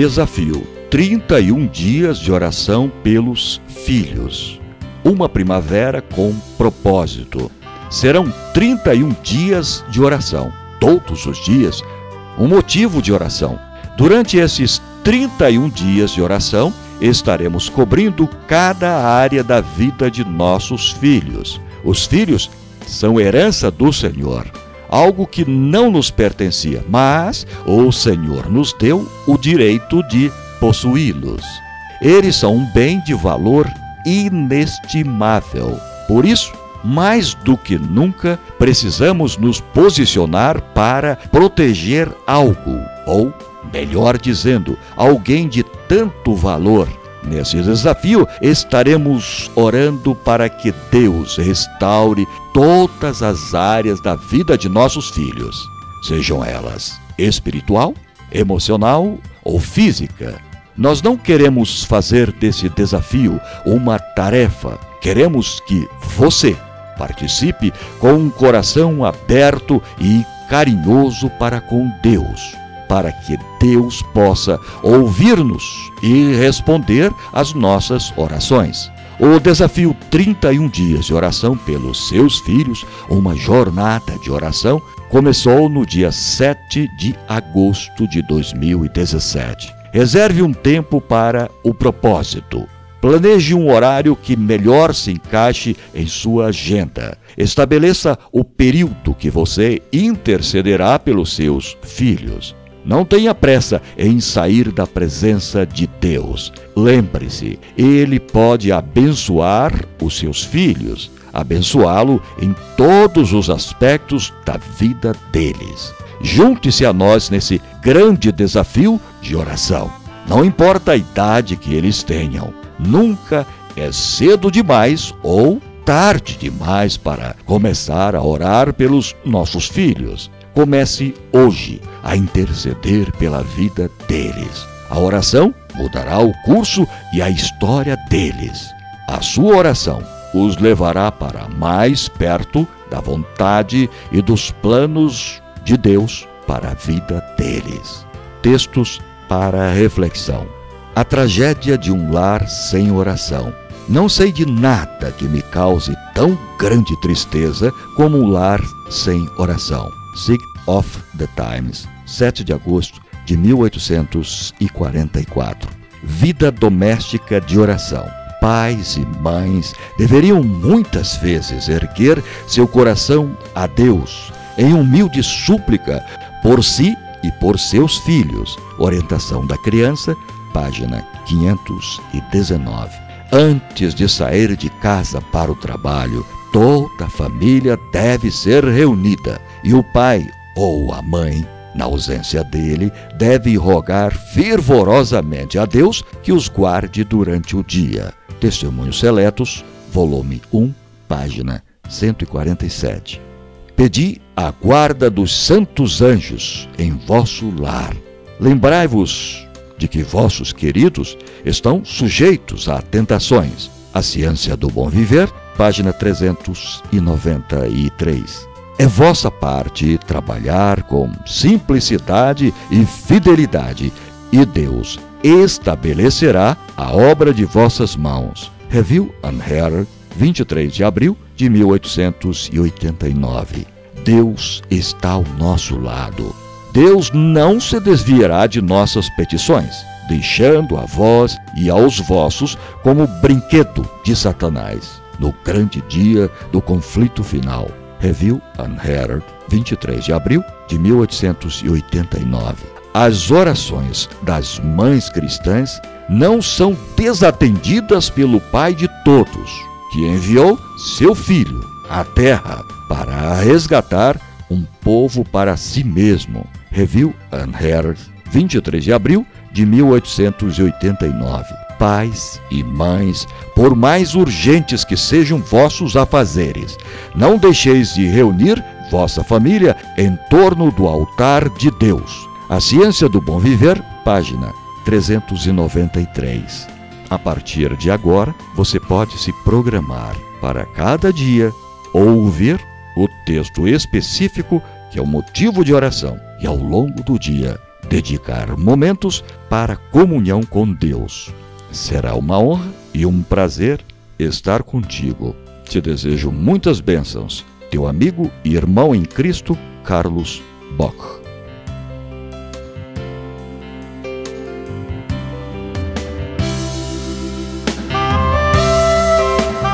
Desafio: 31 dias de oração pelos filhos. Uma primavera com propósito. Serão 31 dias de oração, todos os dias, um motivo de oração. Durante esses 31 dias de oração, estaremos cobrindo cada área da vida de nossos filhos. Os filhos são herança do Senhor, algo que não nos pertencia, mas o Senhor nos deu o direito de possuí-los. Eles são um bem de valor inestimável. Por isso, mais do que nunca, precisamos nos posicionar para proteger algo, ou, melhor dizendo, alguém de tanto valor. Nesse desafio, estaremos orando para que Deus restaure todas as áreas da vida de nossos filhos, sejam elas espiritual, emocional ou física. Nós não queremos fazer desse desafio uma tarefa, queremos que você participe com um coração aberto e carinhoso para com Deus, para que Deus possa ouvir-nos e responder às nossas orações. O desafio 31 dias de oração pelos seus filhos, uma jornada de oração, começou no dia 7 de agosto de 2017. Reserve um tempo para o propósito. Planeje um horário que melhor se encaixe em sua agenda. Estabeleça o período que você intercederá pelos seus filhos. Não tenha pressa em sair da presença de Deus. Lembre-se, Ele pode abençoar os seus filhos, abençoá-lo em todos os aspectos da vida deles. Junte-se a nós nesse grande desafio de oração. Não importa a idade que eles tenham, nunca é cedo demais ou tarde demais para começar a orar pelos nossos filhos. Comece hoje a interceder pela vida deles. A oração mudará o curso e a história deles. A sua oração os levará para mais perto da vontade e dos planos de Deus para a vida deles. Textos para reflexão. A tragédia de um lar sem oração. Não sei de nada que me cause tão grande tristeza como um lar sem oração. Sig of the Times, 7 de agosto de 1844. Vida doméstica de oração. Pais e mães deveriam muitas vezes erguer seu coração a Deus em humilde súplica por si e por seus filhos. Orientação da criança, página 519. Antes de sair de casa para o trabalho, toda a família deve ser reunida e o pai ou a mãe, na ausência dele, deve rogar fervorosamente a Deus que os guarde durante o dia. Testemunhos Seletos, volume 1, página 147. Pedi a guarda dos santos anjos em vosso lar. Lembrai-vos de que vossos queridos estão sujeitos a tentações. A Ciência do Bom Viver, página 393. É vossa parte trabalhar com simplicidade e fidelidade, e Deus estabelecerá a obra de vossas mãos. Review and Herald, 23 de abril de 1889. Deus está ao nosso lado. Deus não se desviará de nossas petições, deixando a vós e aos vossos como brinquedo de Satanás, no grande dia do conflito final. Review and Herald, 23 de abril de 1889. As orações das mães cristãs não são desatendidas pelo Pai de todos, que enviou seu Filho à terra para resgatar um povo para si mesmo. Review and Herald, 23 de abril de 1889. Pais e mães, por mais urgentes que sejam vossos afazeres, não deixeis de reunir vossa família em torno do altar de Deus. A Ciência do Bom Viver, página 393. A partir de agora, você pode se programar para cada dia ouvir o texto específico que é o motivo de oração e ao longo do dia dedicar momentos para comunhão com Deus. Será uma honra e um prazer estar contigo. Te desejo muitas bênçãos. Teu amigo e irmão em Cristo, Carlos Bock.